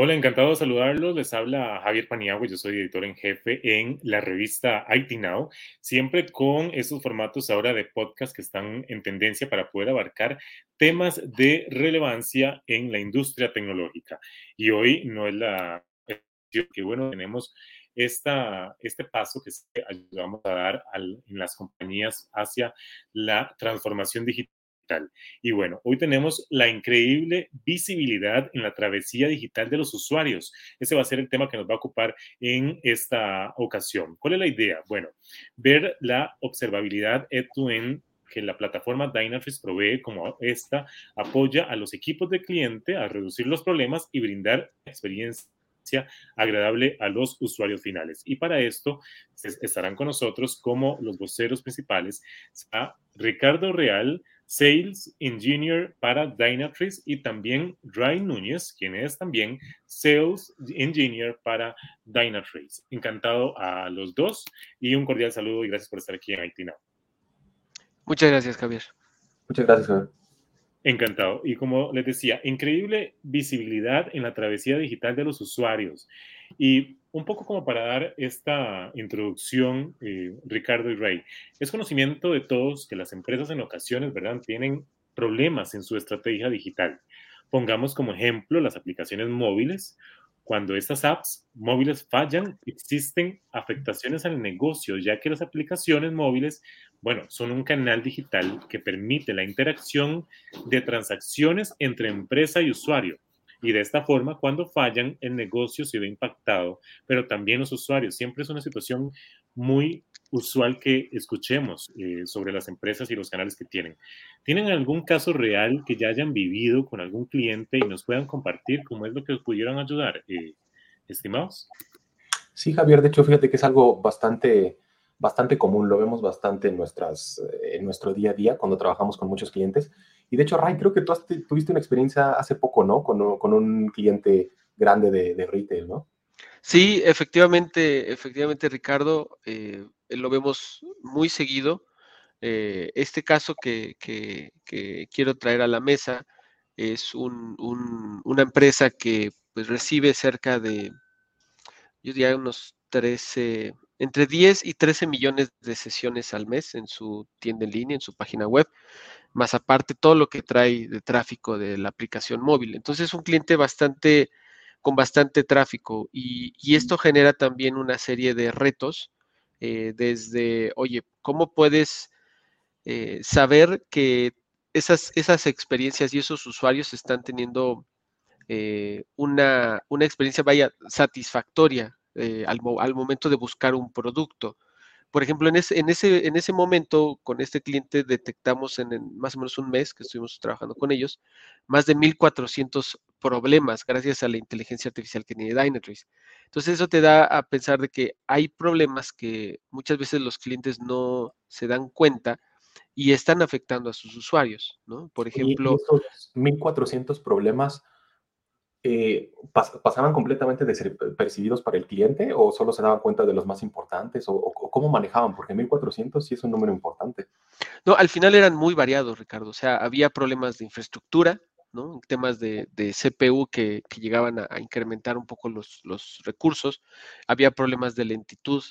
Hola, encantado de saludarlos. Les habla Javier Paniagua, yo soy editor en jefe en la revista IT Now, siempre con esos formatos ahora de podcast que están en tendencia para poder abarcar temas de relevancia en la industria tecnológica. Y hoy no es la que bueno, tenemos esta, este paso que ayudamos a dar en las compañías hacia la transformación digital y bueno, hoy tenemos la increíble visibilidad en la travesía digital de los usuarios. Ese va a ser el tema que nos va a ocupar en esta ocasión. ¿Cuál es la idea? Bueno, ver la observabilidad end-to-end que la plataforma Dynatrace provee como esta apoya a los equipos de cliente a reducir los problemas y brindar experiencia agradable a los usuarios finales. Y para esto estarán con nosotros como los voceros principales a Ricardo Real, Sales Engineer para Dynatrace y también Ryan Núñez, quien es también Sales Engineer para Dynatrace. Encantado a los dos y un cordial saludo y gracias por estar aquí en IT Now. Muchas gracias, Javier. Muchas gracias, Javier. Encantado. Y como les decía, increíble visibilidad en la travesía digital de los usuarios. Y un poco como para dar esta introducción, eh, Ricardo y Ray, es conocimiento de todos que las empresas en ocasiones, ¿verdad?, tienen problemas en su estrategia digital. Pongamos como ejemplo las aplicaciones móviles. Cuando estas apps móviles fallan, existen afectaciones al negocio, ya que las aplicaciones móviles, bueno, son un canal digital que permite la interacción de transacciones entre empresa y usuario y de esta forma, cuando fallan, el negocio se ve impactado, pero también los usuarios. Siempre es una situación muy usual que escuchemos eh, sobre las empresas y los canales que tienen. ¿Tienen algún caso real que ya hayan vivido con algún cliente y nos puedan compartir cómo es lo que pudieran ayudar, eh, estimados? Sí, Javier, de hecho, fíjate que es algo bastante, bastante común, lo vemos bastante en, nuestras, en nuestro día a día cuando trabajamos con muchos clientes. Y de hecho, Ray, creo que tú tuviste una experiencia hace poco, ¿no? Con, con un cliente grande de, de, retail, ¿no? Sí, efectivamente, efectivamente, Ricardo, eh, lo vemos muy seguido. Eh, este caso que, que, que, quiero traer a la mesa es un, un, una empresa que pues, recibe cerca de, yo diría, unos 13, entre 10 y 13 millones de sesiones al mes en su tienda en línea, en su página web más aparte todo lo que trae de tráfico de la aplicación móvil. Entonces es un cliente bastante con bastante tráfico y, esto genera también una serie de retos eh, desde, oye, ¿cómo puedes eh, saber que esas, esas experiencias y esos usuarios están teniendo eh, una, una, experiencia, vaya, satisfactoria al, al momento de buscar un producto? Por ejemplo, en ese, en ese, en ese momento, con este cliente detectamos en, más o menos un mes que estuvimos trabajando con ellos, más de 1.400 problemas gracias a la inteligencia artificial que tiene Dynatrace. Entonces, eso te da a pensar de que hay problemas que muchas veces los clientes no se dan cuenta y están afectando a sus usuarios, ¿no? Por ejemplo... ¿Y esos 1.400 problemas eh, pasaban completamente desapercibidos para el cliente o solo se daban cuenta de los más importantes o, cómo manejaban? Porque 1400 sí es un número importante. No, al final eran muy variados, Ricardo. O sea, había problemas de infraestructura, ¿no? Temas de, CPU que, llegaban a, incrementar un poco los, recursos. Había problemas de lentitud.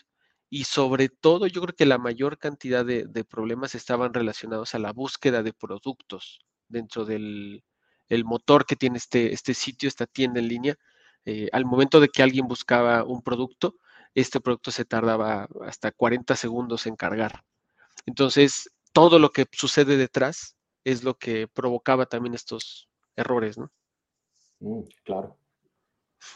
Y sobre todo, yo creo que la mayor cantidad de problemas estaban relacionados a la búsqueda de productos dentro del, el motor que tiene este, este sitio, esta tienda en línea, eh, al momento de que alguien buscaba un producto, este producto se tardaba hasta 40 segundos en cargar. Entonces, todo lo que sucede detrás es lo que provocaba también estos errores, ¿no? Mm, claro.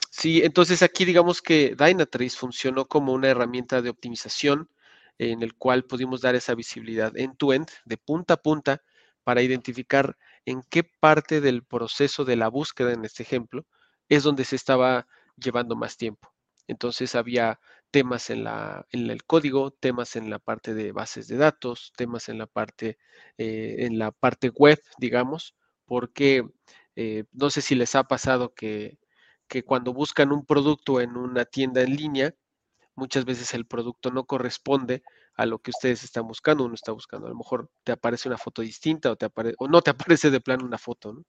Sí, entonces aquí digamos que Dynatrace funcionó como una herramienta de optimización en el cual pudimos dar esa visibilidad end-to-end, de punta a punta, para identificar en qué parte del proceso de la búsqueda, en este ejemplo, es donde se estaba llevando más tiempo. Entonces había temas en, la, en el código, temas en la parte de bases de datos, temas en la parte, eh, en la parte web, digamos, porque eh, no sé si les ha pasado que, que cuando buscan un producto en una tienda en línea, muchas veces el producto no corresponde a lo que ustedes están buscando, uno está buscando. A lo mejor te aparece una foto distinta o, te o no te aparece de plano una foto, ¿no?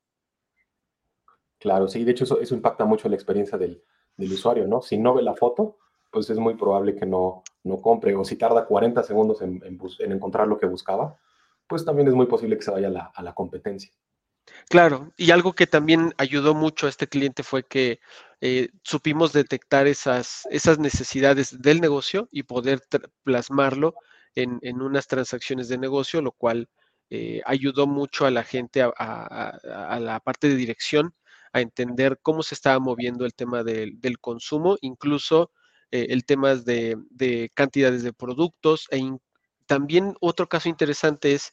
Claro, sí, de hecho eso, eso impacta mucho la experiencia del, del, usuario, ¿no? Si no ve la foto, pues es muy probable que no, no compre, o si tarda 40 segundos en, en, encontrar lo que buscaba, pues también es muy posible que se vaya la, a la competencia. Claro, y algo que también ayudó mucho a este cliente fue que eh, supimos detectar esas, esas necesidades del negocio y poder plasmarlo en, en, unas transacciones de negocio, lo cual eh, ayudó mucho a la gente, a, a, la parte de dirección, a entender cómo se estaba moviendo el tema del, consumo, incluso eh, el tema de, de, cantidades de productos. E también otro caso interesante es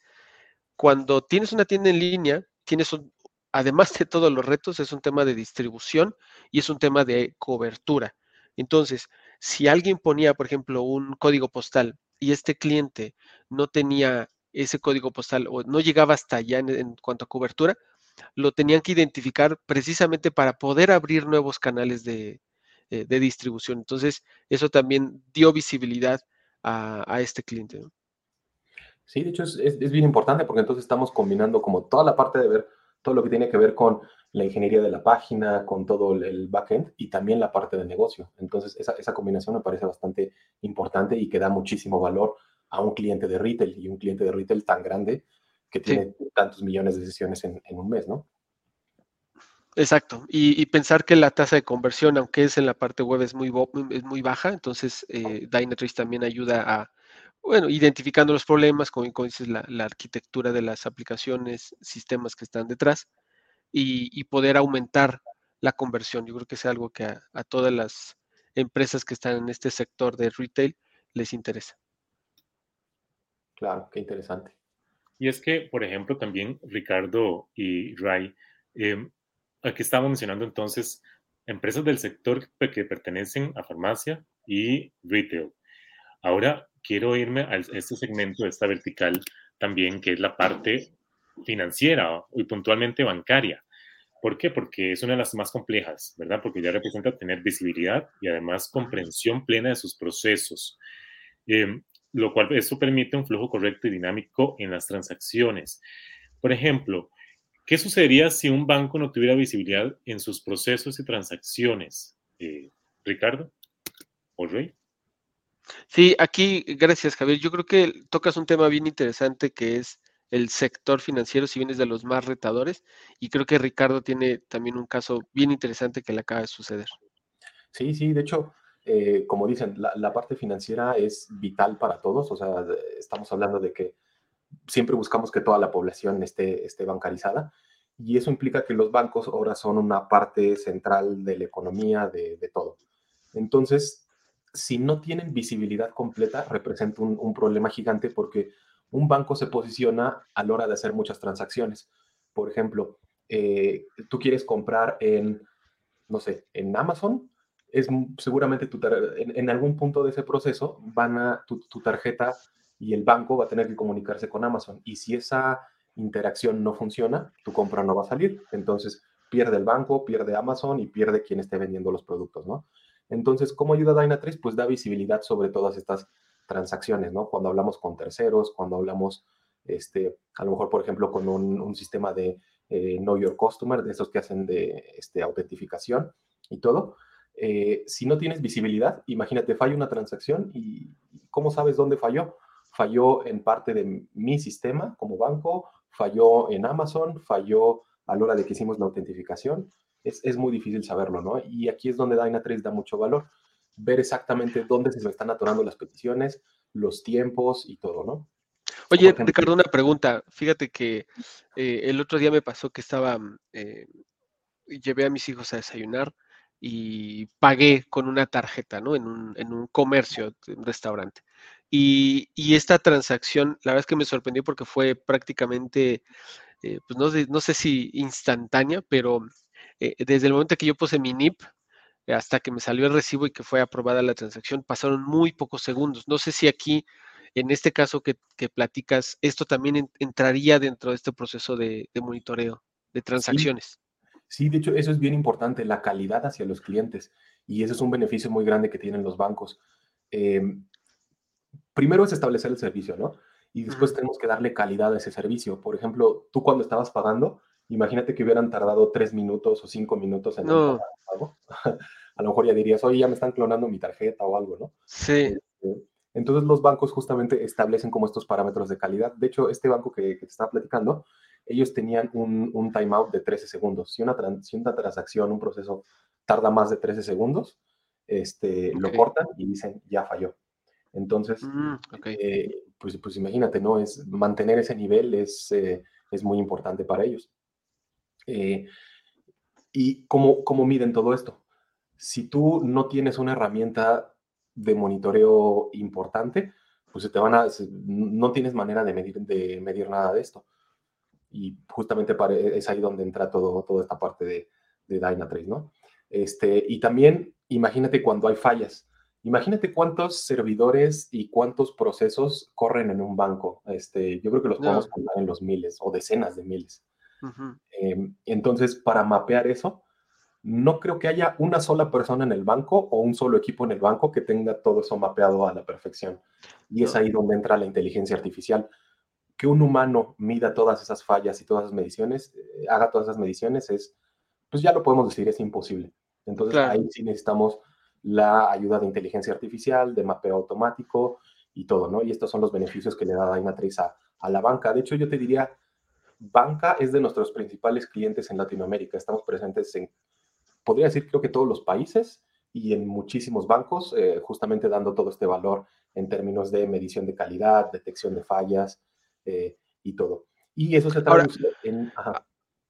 cuando tienes una tienda en línea, tienes un, además de todos los retos, es un tema de distribución y es un tema de cobertura. Entonces, si alguien ponía, por ejemplo, un código postal y este cliente no tenía ese código postal o no llegaba hasta allá en, cuanto a cobertura, lo tenían que identificar precisamente para poder abrir nuevos canales de, eh, distribución. Entonces, eso también dio visibilidad a, este cliente. Sí, de hecho es, es, bien importante porque entonces estamos combinando como toda la parte de ver todo lo que tiene que ver con la ingeniería de la página, con todo el backend y también la parte de negocio. Entonces esa, esa combinación me parece bastante importante y que da muchísimo valor a un cliente de retail y un cliente de retail tan grande que tiene tantos millones de sesiones en, en, un mes, ¿no? Exacto, y, y, pensar que la tasa de conversión, aunque es en la parte web, es muy, es muy baja, entonces eh, Dynatrace también ayuda a, bueno, identificando los problemas, como, dices, la, arquitectura de las aplicaciones, sistemas que están detrás, y, poder aumentar la conversión. Yo creo que es algo que a, todas las empresas que están en este sector de retail les interesa. Claro, qué interesante. Y es que, por ejemplo, también Ricardo y Ray, eh, aquí estamos mencionando entonces empresas del sector que pertenecen a farmacia y retail. Ahora quiero irme a este segmento, a esta vertical también, que es la parte financiera y puntualmente bancaria. ¿Por qué? Porque es una de las más complejas, ¿verdad? Porque ya representa tener visibilidad y además comprensión plena de sus procesos, em, lo cual eso permite un flujo correcto y dinámico en las transacciones. Por ejemplo, ¿qué sucedería si un banco no tuviera visibilidad en sus procesos y transacciones? Eh, Ricardo o Rey. Sí, aquí, gracias Javier. Yo creo que tocas un tema bien interesante que es el sector financiero, si bien es de los más retadores, y creo que Ricardo tiene también un caso bien interesante que le acaba de suceder. Sí, sí, de hecho, eh, como dicen, la, parte financiera es vital para todos, o sea, estamos hablando de que siempre buscamos que toda la población esté, esté bancarizada, y eso implica que los bancos ahora son una parte central de la economía, de, de todo. Entonces, si no tienen visibilidad completa, representa un, problema gigante porque un banco se posiciona a la hora de hacer muchas transacciones. Por ejemplo, eh, tú quieres comprar en, no sé, en Amazon, es seguramente tu en, algún punto de ese proceso van a tu, tu, tarjeta y el banco va a tener que comunicarse con Amazon. Y si esa interacción no funciona, tu compra no va a salir. Entonces pierde el banco, pierde Amazon y pierde quien esté vendiendo los productos, ¿no? Entonces, ¿cómo ayuda Dynatrace? Pues da visibilidad sobre todas estas transacciones, ¿no? Cuando hablamos con terceros, cuando hablamos, este, a lo mejor, por ejemplo, con un, sistema de eh, Know Your Customer, de esos que hacen de este, autentificación y todo. Eh, si no tienes visibilidad, imagínate, falla una transacción y ¿cómo sabes dónde falló? Falló en parte de mi sistema como banco, falló en Amazon, falló a la hora de que hicimos la autentificación es, muy difícil saberlo, ¿no? Y aquí es donde Dynatrace da mucho valor, ver exactamente dónde se están atorando las peticiones, los tiempos y todo, ¿no? Oye, Ricardo, una pregunta. Fíjate que eh, el otro día me pasó que estaba, eh, llevé a mis hijos a desayunar y pagué con una tarjeta, ¿no? En un, en un comercio, un restaurante. Y, y, esta transacción, la verdad es que me sorprendió porque fue prácticamente, eh, pues no, no, sé si instantánea, pero eh, desde el momento que yo puse mi NIP eh, hasta que me salió el recibo y que fue aprobada la transacción, pasaron muy pocos segundos. No sé si aquí, en este caso que, platicas, esto también entraría dentro de este proceso de, monitoreo de transacciones. Sí, de hecho, eso es bien importante, la calidad hacia los clientes. Y ese es un beneficio muy grande que tienen los bancos. Em, primero es establecer el servicio, ¿no? Y después tenemos que darle calidad a ese servicio. Por ejemplo, tú cuando estabas pagando, imagínate que hubieran tardado tres minutos o cinco minutos en pago. a lo mejor ya dirías, oye, ya me están clonando mi tarjeta o algo, ¿no? Sí. Este, entonces los bancos justamente establecen como estos parámetros de calidad. De hecho, este banco que, te estaba platicando, ellos tenían un, un timeout de 13 segundos. Si una, si una transacción, un proceso tarda más de 13 segundos, este, lo cortan y dicen, ya falló. Entonces, mm, eh, pues, pues imagínate, ¿no? Es, mantener ese nivel es, eh, es muy importante para ellos. Eh, ¿Y cómo, cómo miden todo esto? Si tú no tienes una herramienta de monitoreo importante, pues se te van a, no tienes manera de medir, de medir nada de esto. Y justamente es ahí donde entra todo, toda esta parte de, de Dynatrace, ¿no? Este, y también imagínate cuando hay fallas. Imagínate cuántos servidores y cuántos procesos corren en un banco. Este, yo creo que los podemos contar en los miles o decenas de miles. Em, entonces, para mapear eso, no creo que haya una sola persona en el banco o un solo equipo en el banco que tenga todo eso mapeado a la perfección. Y es ahí donde entra la inteligencia artificial. Que un humano mida todas esas fallas y todas esas mediciones, eh, haga todas esas mediciones, es, pues ya lo podemos decir, es imposible. Entonces ahí sí necesitamos la ayuda de inteligencia artificial, de mapeo automático y todo, ¿no? Y estos son los beneficios que le da Dynatrace a, a la banca. De hecho, yo te diría, banca es de nuestros principales clientes en Latinoamérica. Estamos presentes en, podría decir, creo que todos los países y en muchísimos bancos, eh, justamente dando todo este valor en términos de medición de calidad, detección de fallas eh, y todo. Y eso se traduce en...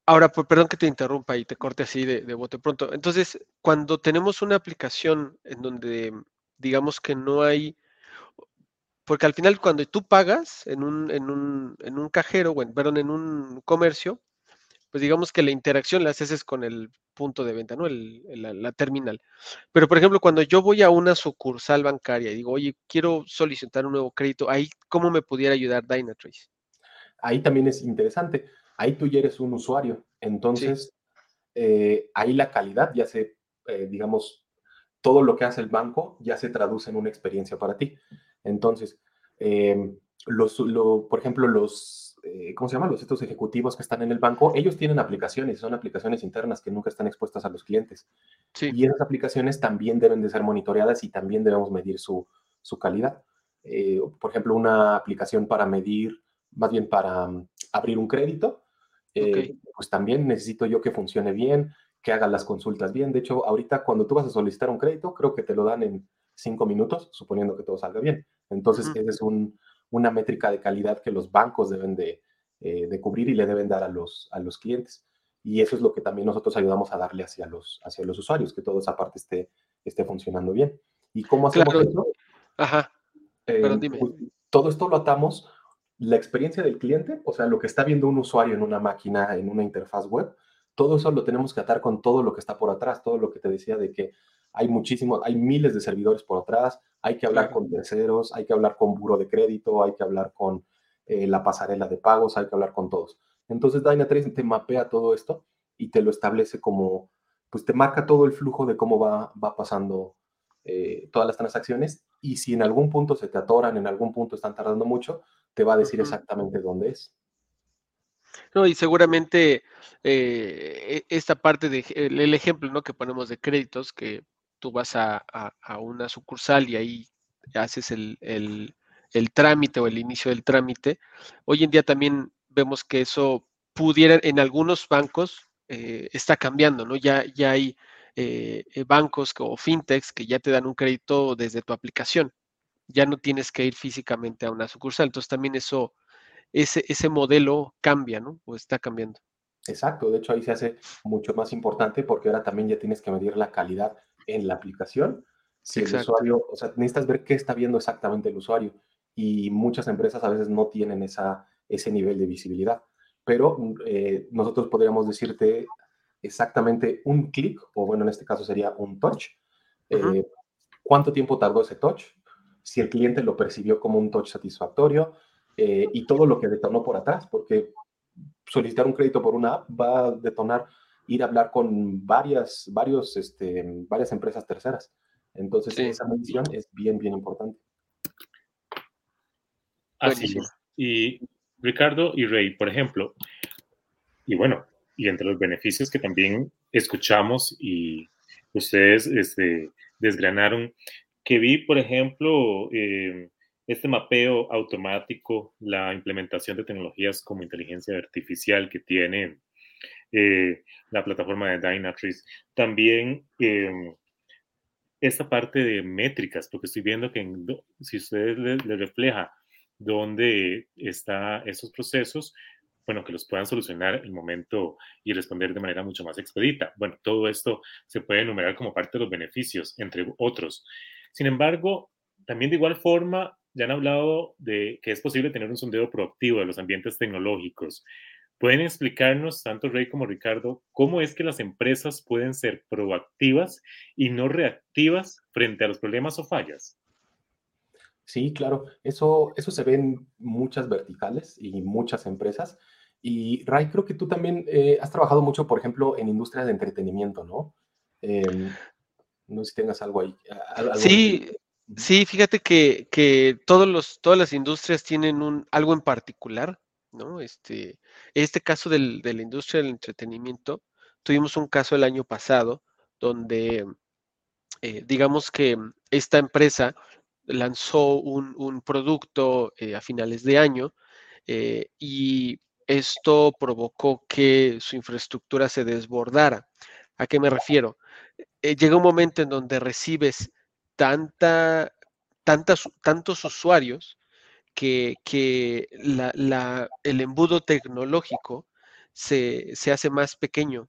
Ahora, perdón que te interrumpa y te corte así de, de bote pronto. Entonces, cuando tenemos una aplicación en donde digamos que no hay, porque al final cuando tú pagas en un, en un, en un cajero, bueno, perdón, en un comercio, pues digamos que la interacción la haces con el punto de venta, ¿no? El, la, terminal. Pero, por ejemplo, cuando yo voy a una sucursal bancaria y digo, oye, quiero solicitar un nuevo crédito, ahí, ¿cómo me pudiera ayudar Dynatrace? Ahí también es interesante ahí tú ya eres un usuario. Entonces, eh, ahí la calidad ya se, eh, digamos, todo lo que hace el banco ya se traduce en una experiencia para ti. Entonces, em, los, por ejemplo, los, eh, ¿cómo se llama? Los estos ejecutivos que están en el banco, ellos tienen aplicaciones, son aplicaciones internas que nunca están expuestas a los clientes. Y esas aplicaciones también deben de ser monitoreadas y también debemos medir su, su calidad. por ejemplo, una aplicación para medir, más bien para mm, abrir un crédito, eh, pues también necesito yo que funcione bien, que haga las consultas bien. De hecho, ahorita cuando tú vas a solicitar un crédito, creo que te lo dan en cinco minutos, suponiendo que todo salga bien. Entonces, esa es una métrica de calidad que los bancos deben de, eh, cubrir y le deben dar a los, a los clientes. Y eso es lo que también nosotros ayudamos a darle hacia los, hacia los usuarios, que toda esa parte esté, esté funcionando bien. ¿Y cómo hacemos eso? Ajá. Eh, dime. Pues, todo esto lo atamos la experiencia del cliente, o sea, lo que está viendo un usuario en una máquina, en una interfaz web, todo eso lo tenemos que atar con todo lo que está por atrás, todo lo que te decía de que hay muchísimos, hay miles de servidores por atrás, hay que hablar con terceros, hay que hablar con buro de crédito, hay que hablar con eh, la pasarela de pagos, hay que hablar con todos. Entonces Dynatrace te mapea todo esto y te lo establece como, pues te marca todo el flujo de cómo va, va pasando eh, todas las transacciones y si en algún punto se te atoran, en algún punto están tardando mucho, te va a decir exactamente dónde es. No, y seguramente eh, e, esta parte de el, ejemplo ¿no? que ponemos de créditos, que tú vas a, una sucursal y ahí haces el, trámite o el inicio del trámite. Hoy en día también vemos que eso pudiera, en algunos bancos eh, está cambiando, ¿no? Ya, ya hay eh, bancos o fintechs que ya te dan un crédito desde tu aplicación ya no tienes que ir físicamente a una sucursal. Entonces también eso, ese, ese modelo cambia, ¿no? O está cambiando. Exacto, de hecho ahí se hace mucho más importante porque ahora también ya tienes que medir la calidad en la aplicación. Si el usuario, o sea, necesitas ver qué está viendo exactamente el usuario y muchas empresas a veces no tienen esa, ese nivel de visibilidad. Pero eh, nosotros podríamos decirte exactamente un clic, o bueno, en este caso sería un touch. Eh, ¿Cuánto tiempo tardó ese touch? si el cliente lo percibió como un touch satisfactorio eh, y todo lo que detonó por atrás, porque solicitar un crédito por una app va a detonar ir a hablar con varias, varios, este, varias empresas terceras. Entonces, esa medición es bien, bien importante. Así es. Y Ricardo y Rey, por ejemplo, y bueno, y entre los beneficios que también escuchamos y ustedes este, desgranaron, que vi, por ejemplo, eh, este mapeo automático, la implementación de tecnologías como inteligencia artificial que tiene eh, la plataforma de Dynatrace, también eh, esta parte de métricas, porque estoy viendo que si ustedes le, refleja dónde están esos procesos, bueno, que los puedan solucionar en el momento y responder de manera mucho más expedita. Bueno, todo esto se puede enumerar como parte de los beneficios, entre otros. Sin embargo, también de igual forma, ya han hablado de que es posible tener un sondeo proactivo de los ambientes tecnológicos. ¿Pueden explicarnos, tanto Rey como Ricardo, cómo es que las empresas pueden ser proactivas y no reactivas frente a los problemas o fallas? Sí, claro, eso, eso se ve en muchas verticales y muchas empresas. Y Ray, creo que tú también eh, has trabajado mucho, por ejemplo, en industrias de entretenimiento, ¿no? Em, no sé si tengas algo ahí. sí, sí, fíjate que, todos los, todas las industrias tienen un, algo en particular, ¿no? Este, este caso del, de la industria del entretenimiento, tuvimos un caso el año pasado donde, eh, digamos que esta empresa lanzó un, producto eh, a finales de año eh, y esto provocó que su infraestructura se desbordara. ¿A qué me refiero? Llega un momento en donde recibes tanta, tantas, tantos usuarios que, el embudo tecnológico se, se hace más pequeño.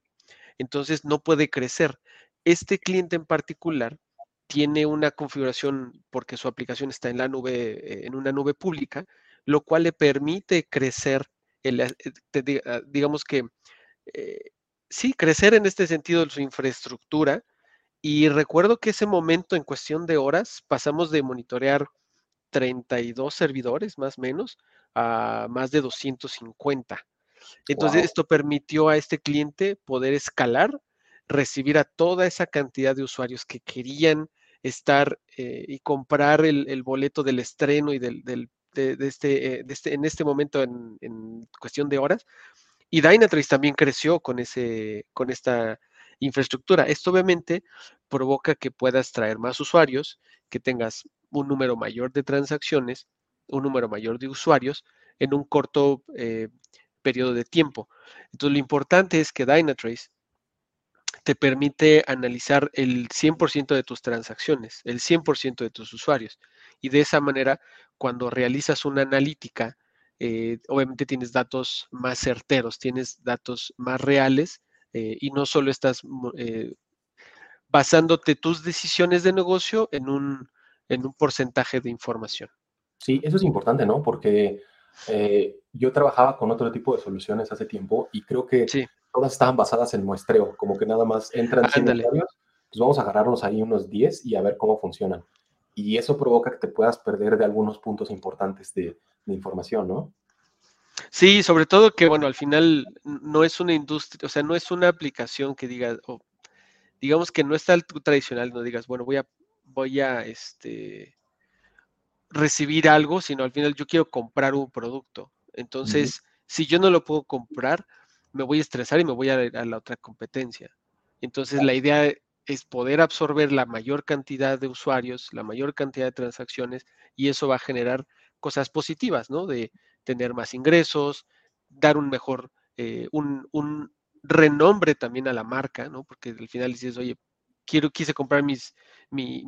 Entonces no puede crecer. Este cliente en particular tiene una configuración porque su aplicación está en la nube, en una nube pública, lo cual le permite crecer, el, eh, ah, digamos que, eh, sí, crecer en este sentido su infraestructura. Y recuerdo que ese momento, en cuestión de horas, pasamos de monitorear 32 servidores más o menos a más de 250. Entonces, esto permitió a este cliente poder escalar, recibir a toda esa cantidad de usuarios que querían estar eh, y comprar el, boleto del estreno y del, este, eh, de, este, en este momento en, cuestión de horas. Y Dynatrace también creció con, ese, con esta infraestructura. Esto obviamente provoca que puedas traer más usuarios, que tengas un número mayor de transacciones, un número mayor de usuarios en un corto eh, periodo de tiempo. Entonces, lo importante es que Dynatrace te permite analizar el 100% de tus transacciones, el 100% de tus usuarios. Y de esa manera, cuando realizas una analítica, eh, obviamente tienes datos más certeros, tienes datos más reales eh, y no solo estás eh, basándote tus decisiones de negocio en un, en un porcentaje de información. Sí, eso es importante, ¿no? Porque yo trabajaba con otro tipo de soluciones hace tiempo y creo que sí todas estaban basadas en muestreo, como que nada más entran 100 usuarios, pues vamos a agarrarnos ahí unos 10 y a ver cómo funcionan. Y eso provoca que te puedas perder de algunos puntos importantes de, información, ¿no? Sí, sobre todo que, bueno, al final no es una industria, o sea, no es una aplicación que diga, o digamos que no está el tradicional, no digas, bueno, voy a, voy a, este, recibir algo, sino al final yo quiero comprar un producto. Entonces, si yo no lo puedo comprar, me voy a estresar y me voy a, a la otra competencia. Entonces la idea es poder absorber la mayor cantidad de usuarios, la mayor cantidad de transacciones y eso va a generar cosas positivas, ¿no? De tener más ingresos, dar un mejor, eh, un, un, renombre también a la marca, ¿no? Porque al final dices, oye, quiero, quise comprar mis, mi,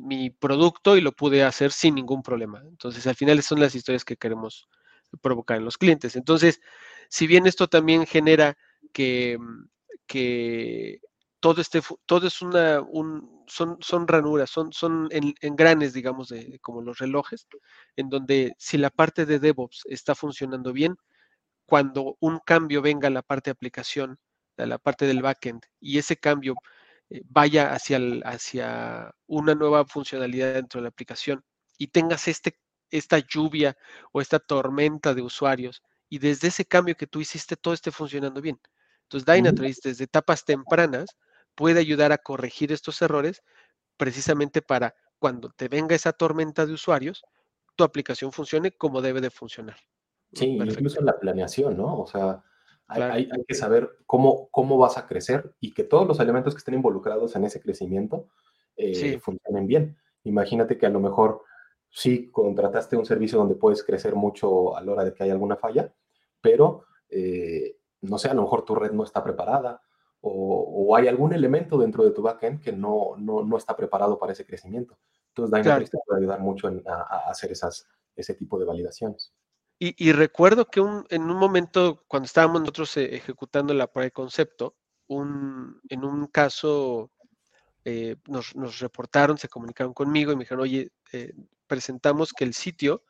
mi, producto y lo pude hacer sin ningún problema. Entonces, al final son las historias que queremos provocar en los clientes. Entonces, si bien esto también genera que, mm, que todo este, todo es una, un, son, son ranuras, son, son en, engranes, digamos, de, como los relojes, en donde si la parte de DevOps está funcionando bien, cuando un cambio venga a la parte de aplicación, a la parte del backend, y ese cambio vaya hacia, hacia una nueva funcionalidad dentro de la aplicación y tengas este, esta lluvia o esta tormenta de usuarios y desde ese cambio que tú hiciste todo esté funcionando bien. Entonces, Dynatrace desde etapas tempranas puede ayudar a corregir estos errores precisamente para cuando te venga esa tormenta de usuarios, tu aplicación funcione como debe de funcionar. Sí, incluso en la planeación, ¿no? O sea, hay, que saber cómo, cómo vas a crecer y que todos los elementos que estén involucrados en ese crecimiento eh, funcionen bien. Imagínate que a lo mejor sí contrataste un servicio donde puedes crecer mucho a la hora de que hay alguna falla, pero eh, no sé, a lo mejor tu red no está preparada o, hay algún elemento dentro de tu backend que no, no, está preparado para ese crecimiento. Entonces, Dynatrace te puede ayudar mucho a, hacer esas, ese tipo de validaciones. Y, recuerdo que en un momento, cuando estábamos nosotros eh, ejecutando la prueba de concepto, un, en un caso eh, nos, reportaron, se comunicaron conmigo y me dijeron, oye, eh, presentamos que el sitio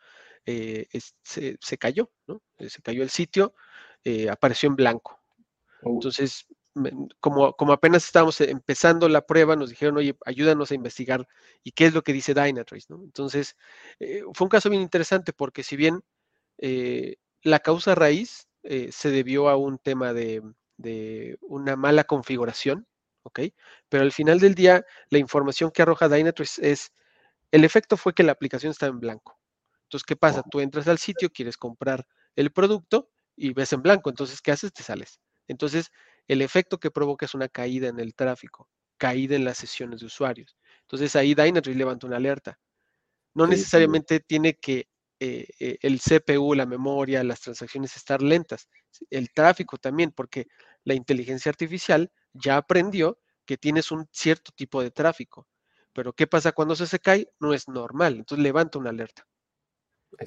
se, cayó, ¿no? se cayó el sitio, apareció en blanco. Oh. Entonces, como, como apenas estábamos empezando la prueba, nos dijeron, oye, ayúdanos a investigar y qué es lo que dice Dynatrace, ¿no? Entonces, fue un caso bien interesante porque si bien eh, la causa raíz eh, se debió a un tema de, una mala configuración, ¿ok? Pero al final del día, la información que arroja Dynatrace es, el efecto fue que la aplicación está en blanco. Entonces, ¿qué pasa? Tú entras al sitio, quieres comprar el producto y ves en blanco. Entonces, ¿qué haces? Te sales. Entonces, el efecto que provoca es una caída en el tráfico, caída en las sesiones de usuarios. Entonces, ahí Dynatrace levanta una alerta. No necesariamente tiene que eh, eh, el CPU, la memoria, las transacciones estar lentas, el tráfico también, porque la inteligencia artificial ya aprendió que tienes un cierto tipo de tráfico. Pero ¿qué pasa cuando se, se cae? No es normal, entonces levanta una alerta.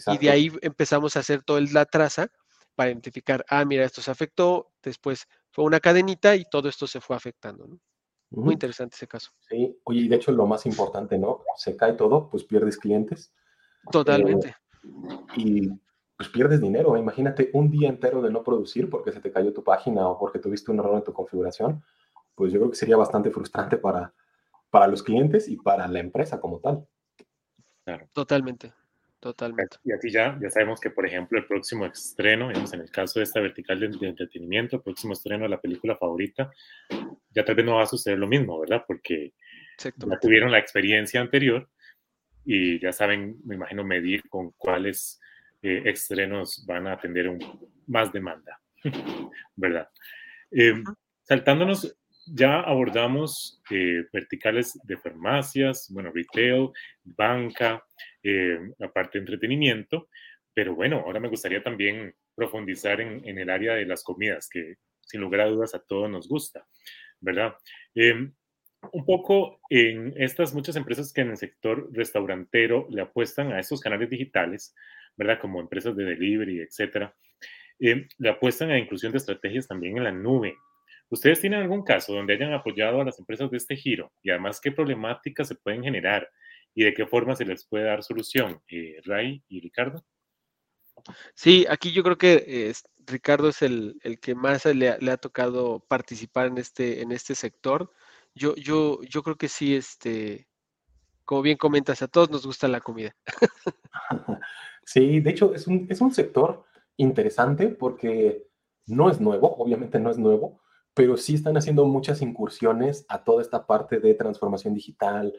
Y de ahí empezamos a hacer toda la traza para identificar, ah, mira, esto se afectó, después fue una cadenita y todo esto se fue afectando. Muy interesante ese caso. Sí, oye, y de hecho lo más importante, ¿no? Se cae todo, pues pierdes clientes. Totalmente y pues pierdes dinero. Imagínate un día entero de no producir porque se te cayó tu página o porque tuviste un error en tu configuración. Pues yo creo que sería bastante frustrante para, para los clientes y para la empresa como tal. Totalmente, totalmente. Y aquí ya, ya sabemos que, por ejemplo, el próximo estreno, en el caso de esta vertical de, entretenimiento, el próximo estreno de la película favorita, ya tal vez no va a suceder lo mismo, ¿verdad? Porque ya tuvieron la experiencia anterior y ya saben, me imagino, medir con cuáles eh, estrenos van a atender más demanda, ¿verdad? Em, saltándonos, ya abordamos eh, verticales de farmacias, bueno, retail, banca, em, la parte de entretenimiento, pero bueno, ahora me gustaría también profundizar en, en, el área de las comidas, que sin lugar a dudas a todos nos gusta, ¿verdad? Eh, un poco en estas muchas empresas que en el sector restaurantero le apuestan a estos canales digitales, ¿verdad? Como empresas de delivery, etcétera, eh, le apuestan a inclusión de estrategias también en la nube. ¿Ustedes tienen algún caso donde hayan apoyado a las empresas de este giro? Y además, ¿qué problemáticas se pueden generar y de qué forma se les puede dar solución? Eh, Ray y Ricardo. Sí, aquí yo creo que Ricardo es el, que más le, le, ha tocado participar en este, en este sector. Yo, yo, yo creo que sí, este, como bien comentas, a todos nos gusta la comida. Sí, de hecho es un, es un sector interesante porque no es nuevo, obviamente no es nuevo, pero sí están haciendo muchas incursiones a toda esta parte de transformación digital,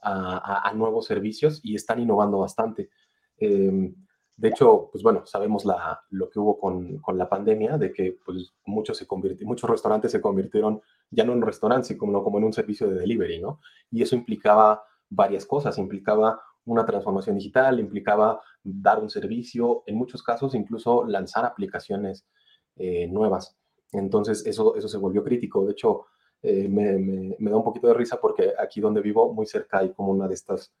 a, nuevos servicios y están innovando bastante. Em, de hecho, pues bueno, sabemos la, lo que hubo con, con, la pandemia, de que pues, muchos, se muchos restaurantes se convirtieron ya no en un restaurante, sino como en un servicio de delivery, ¿no? Y eso implicaba varias cosas, implicaba una transformación digital, implicaba dar un servicio, en muchos casos incluso lanzar aplicaciones eh, nuevas. Entonces eso, eso se volvió crítico. De hecho, eh, me, da un poquito de risa porque aquí donde vivo, muy cerca hay como una de estas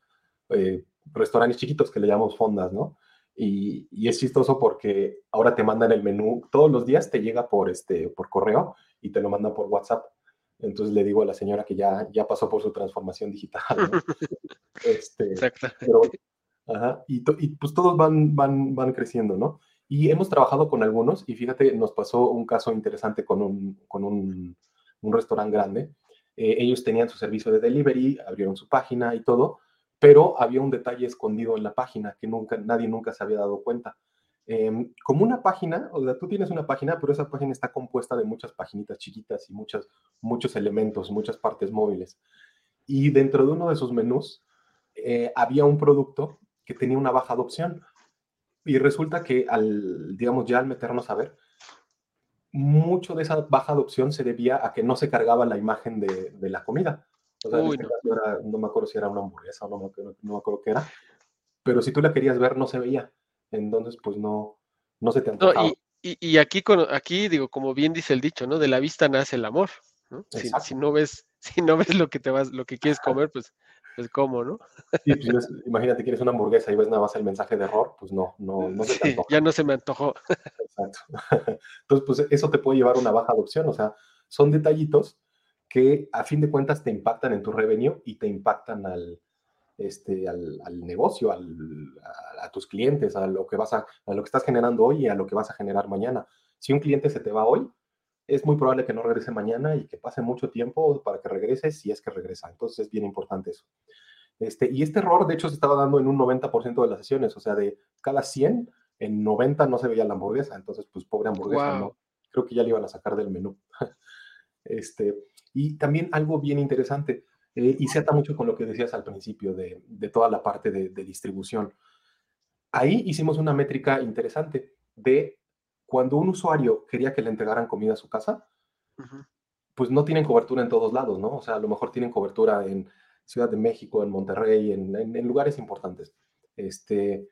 eh, restaurantes chiquitos que le llamamos fondas, ¿no? Y, y, es chistoso porque ahora te mandan el menú, todos los días te llega por, este, por correo y te lo mandan por WhatsApp. Entonces le digo a la señora que ya, ya pasó por su transformación digital. este, Exacto. ajá, y, y, pues todos van, van, van creciendo, ¿no? Y hemos trabajado con algunos y fíjate, nos pasó un caso interesante con un, con un, un restaurante grande. Eh, ellos tenían su servicio de delivery, abrieron su página y todo, pero había un detalle escondido en la página que nunca, nadie nunca se había dado cuenta. em, como una página, o sea, tú tienes una página, pero esa página está compuesta de muchas paginitas chiquitas y muchas, muchos elementos, muchas partes móviles. Y dentro de uno de sus menús eh, había un producto que tenía una baja adopción. Y resulta que al, digamos, ya al meternos a ver, mucho de esa baja adopción se debía a que no se cargaba la imagen de la comida. O sea, este no. me acuerdo si era una hamburguesa o no me, acuerdo, no me acuerdo qué era. Pero si tú la querías ver, no se veía. Entonces, pues no, no se te antojaba. y, y, aquí, con, aquí, digo, como bien dice el dicho, ¿no? De la vista nace el amor. ¿no? Si, si, no ves, si no ves lo que te vas, lo que quieres comer, pues pues cómo, ¿no? Sí, pues, imagínate, quieres una hamburguesa y ves nada más el mensaje de error, pues no, no, no se te Ya no se me antojó. Exacto. Entonces, pues eso te puede llevar a una baja adopción, o sea, son detallitos que a fin de cuentas te impactan en tu revenue y te impactan al, este, al, al negocio, al, a, a, tus clientes, a lo, que vas a, a lo que estás generando hoy y a lo que vas a generar mañana. Si un cliente se te va hoy, es muy probable que no regrese mañana y que pase mucho tiempo para que regrese si es que regresa. Entonces es bien importante eso. Este, y este error, de hecho, se estaba dando en un 90% de las sesiones, o sea, de cada 100, en 90 no se veía la hamburguesa, entonces, pues, pobre hamburguesa, ¿no? Creo que ya le iban a sacar del menú. este, y también algo bien interesante, eh, y se ata mucho con lo que decías al principio de, de toda la parte de, de distribución. Ahí hicimos una métrica interesante de cuando un usuario quería que le entregaran comida a su casa, uh -huh. pues no tienen cobertura en todos lados, ¿no? O sea, a lo mejor tienen cobertura en Ciudad de México, en Monterrey, en, en, en lugares importantes. Este,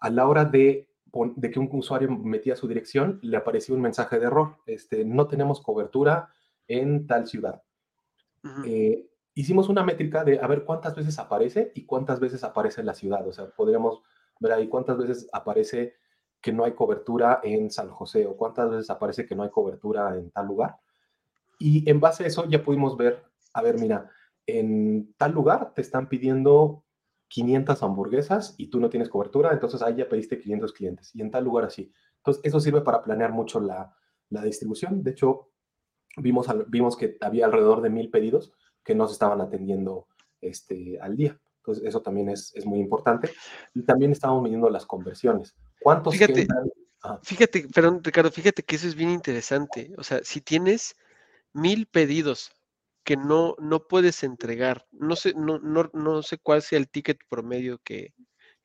a la hora de, de, que un usuario metía su dirección, le aparecía un mensaje de error. Este, no tenemos cobertura en tal ciudad. Uh -huh. eh, hicimos una métrica de a ver cuántas veces aparece y cuántas veces aparece en la ciudad. O sea, podríamos ver ahí cuántas veces aparece que no hay cobertura en San José o cuántas veces aparece que no hay cobertura en tal lugar. Y en base a eso ya pudimos ver, a ver, mira, en tal lugar te están pidiendo 500 hamburguesas y tú no tienes cobertura, entonces ahí ya pediste 500 clientes y en tal lugar así. Entonces eso sirve para planear mucho la, la distribución. De hecho, vimos, vimos que había alrededor de mil pedidos que no se estaban atendiendo este, al día. Entonces, eso también es, es, muy importante. Y también estamos midiendo las conversiones. ¿Cuántos fíjate, fíjate, perdón, Ricardo, fíjate que eso es bien interesante. O sea, si tienes mil pedidos que no, no puedes entregar, no sé, no, no, no sé cuál sea el ticket promedio que,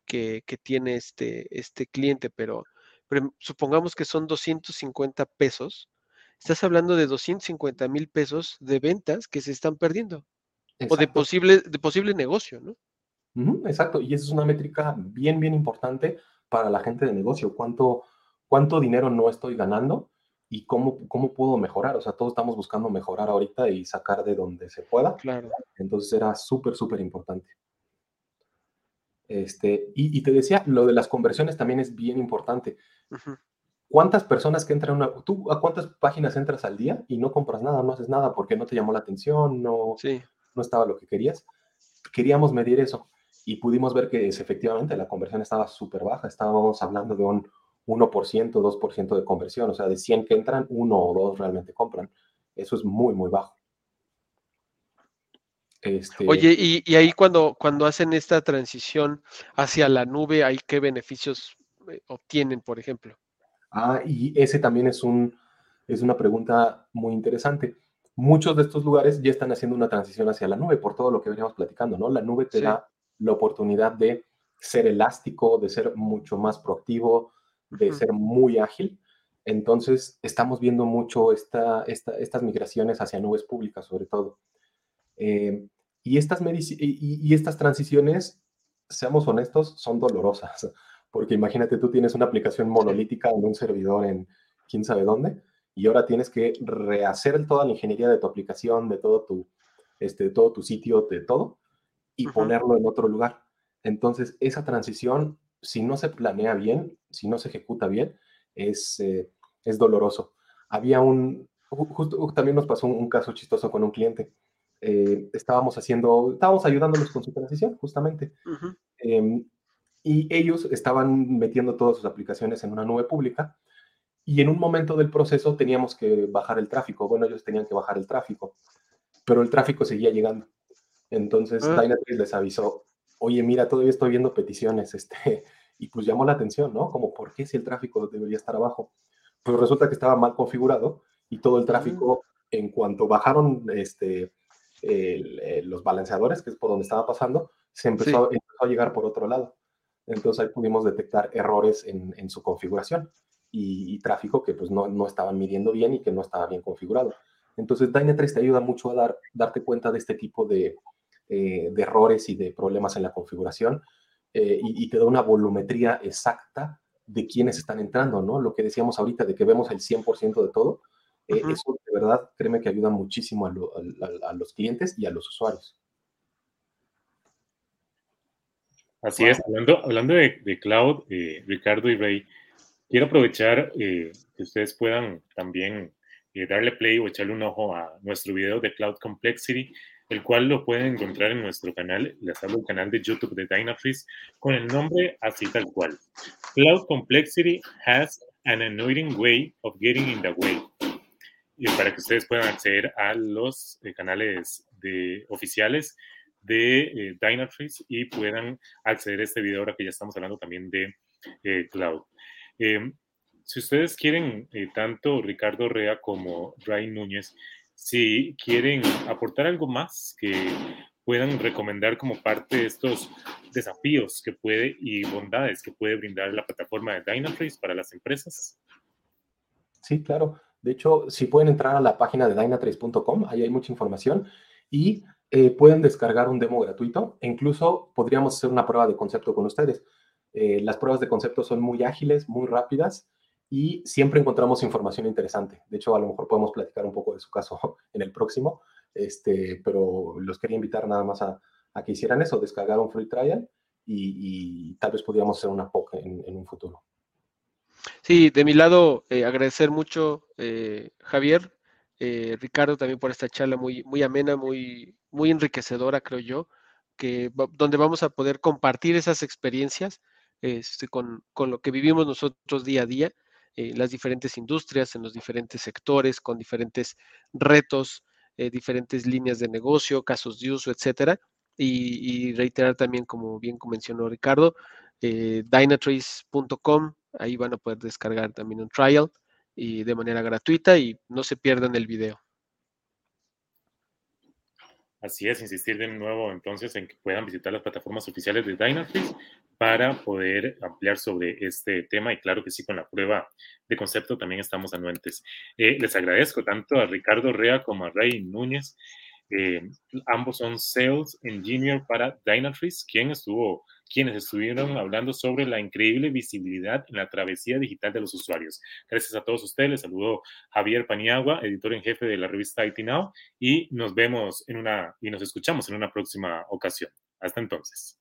que, que tiene este, este cliente, pero, pero, supongamos que son 250 pesos. Estás hablando de 250 mil pesos de ventas que se están perdiendo. Exacto. O de posible, de posible negocio, ¿no? Exacto, y esa es una métrica bien, bien importante para la gente de negocio. ¿Cuánto, cuánto dinero no estoy ganando y cómo, cómo puedo mejorar? O sea, todos estamos buscando mejorar ahorita y sacar de donde se pueda. Claro. Entonces era súper, súper importante. Este, y, y, te decía, lo de las conversiones también es bien importante. Uh -huh. ¿Cuántas personas que entran a una... ¿Tú a cuántas páginas entras al día y no compras nada, no haces nada porque no te llamó la atención, no... Sí no estaba lo que querías. Queríamos medir eso y pudimos ver que es, efectivamente la conversión estaba súper baja. Estábamos hablando de un 1%, 2% de conversión. O sea, de 100 que entran, uno o dos realmente compran. Eso es muy, muy bajo. Este... Oye, y, y, ahí cuando, cuando hacen esta transición hacia la nube, ¿hay qué beneficios eh, obtienen, por ejemplo? Ah, y ese también es, un, es una pregunta muy interesante muchos de estos lugares ya están haciendo una transición hacia la nube por todo lo que veníamos platicando, ¿no? La nube te sí. da la oportunidad de ser elástico, de ser mucho más proactivo, de uh -huh. ser muy ágil. Entonces, estamos viendo mucho esta, esta, estas migraciones hacia nubes públicas, sobre todo. Eh, y, estas y, y estas transiciones, seamos honestos, son dolorosas, porque imagínate, tú tienes una aplicación monolítica en un servidor en quién sabe dónde, y ahora tienes que rehacer toda la ingeniería de tu aplicación, de todo tu, este, todo tu sitio, de todo, y uh -huh. ponerlo en otro lugar. Entonces, esa transición, si no se planea bien, si no se ejecuta bien, es, eh, es doloroso. Había un, justo también nos pasó un, un caso chistoso con un cliente. Eh, estábamos haciendo, estábamos ayudándolos con su transición, justamente. Uh -huh. eh, y ellos estaban metiendo todas sus aplicaciones en una nube pública y en un momento del proceso teníamos que bajar el tráfico. Bueno, ellos tenían que bajar el tráfico, pero el tráfico seguía llegando. Entonces, ah. Dynatrace les avisó, oye, mira, todavía estoy viendo peticiones, este, y pues llamó la atención, ¿no? Como, ¿por qué si el tráfico debería estar abajo? Pues resulta que estaba mal configurado y todo el tráfico, en cuanto bajaron este, eh, los balanceadores, que es por donde estaba pasando, se empezó, a llegar por otro lado. Entonces ahí pudimos detectar errores en, su configuración y, tráfico que pues no, no, estaban midiendo bien y que no estaba bien configurado. Entonces Dynatrace te ayuda mucho a dar, darte cuenta de este tipo de, eh, de errores y de problemas en la configuración eh, y, te da una volumetría exacta de quiénes están entrando, ¿no? Lo que decíamos ahorita de que vemos el 100% de todo, eh, eso de verdad, créeme que ayuda muchísimo a, los clientes y a los usuarios. Así es, hablando, hablando de, cloud, Ricardo y Rey, quiero aprovechar que ustedes puedan también darle play o echarle un ojo a nuestro video de Cloud Complexity el cual lo pueden encontrar en nuestro canal, les hablo del canal de YouTube de Dynafreeze, con el nombre así tal cual. Cloud Complexity has an annoying way of getting in the way. Y para que ustedes puedan acceder a los eh, canales de, oficiales de eh, Dynafreeze y puedan acceder a este video ahora que ya estamos hablando también de eh, Cloud. Em, si ustedes quieren, tanto Ricardo Rea como Ray Núñez, si quieren aportar algo más que puedan recomendar como parte de estos desafíos que puede y bondades que puede brindar la plataforma de Dynatrace para las empresas. Sí, claro. De hecho, si pueden entrar a la página de dynatrace.com, ahí hay mucha información y eh, pueden descargar un demo gratuito e incluso podríamos hacer una prueba de concepto con ustedes. Eh, las pruebas de concepto son muy ágiles, muy rápidas y siempre encontramos información interesante. De hecho, a lo mejor podemos platicar un poco de su caso en el próximo, este, pero los quería invitar nada más a, que hicieran eso, descargar un free trial y, tal vez podríamos hacer una POC en, un futuro. Sí, de mi lado, eh, agradecer mucho, eh, Javier, eh, Ricardo, también por esta charla muy, muy amena, muy, muy enriquecedora, creo yo, que, donde vamos a poder compartir esas experiencias este, con, con, lo que vivimos nosotros día a día eh, las diferentes industrias, en los diferentes sectores, con diferentes retos, eh, diferentes líneas de negocio, casos de uso, etcétera. Y, reiterar también, como bien mencionó Ricardo, dynatrace.com, ahí van a poder descargar también un trial y de manera gratuita y no se pierdan el video. Así es, insistir de nuevo entonces en que puedan visitar las plataformas oficiales de Dynatrace para poder ampliar sobre este tema y claro que sí, con la prueba de concepto también estamos anuentes. Eh, les agradezco tanto a Ricardo Rea como a Ray Núñez. Eh, ambos son Sales Engineer para Dynatrace, quien estuvo quienes estuvieron hablando sobre la increíble visibilidad en la travesía digital de los usuarios. Gracias a todos ustedes. Les saludo Javier Paniagua, editor en jefe de la revista IT Now, y nos vemos en una y nos escuchamos en una próxima ocasión. Hasta entonces.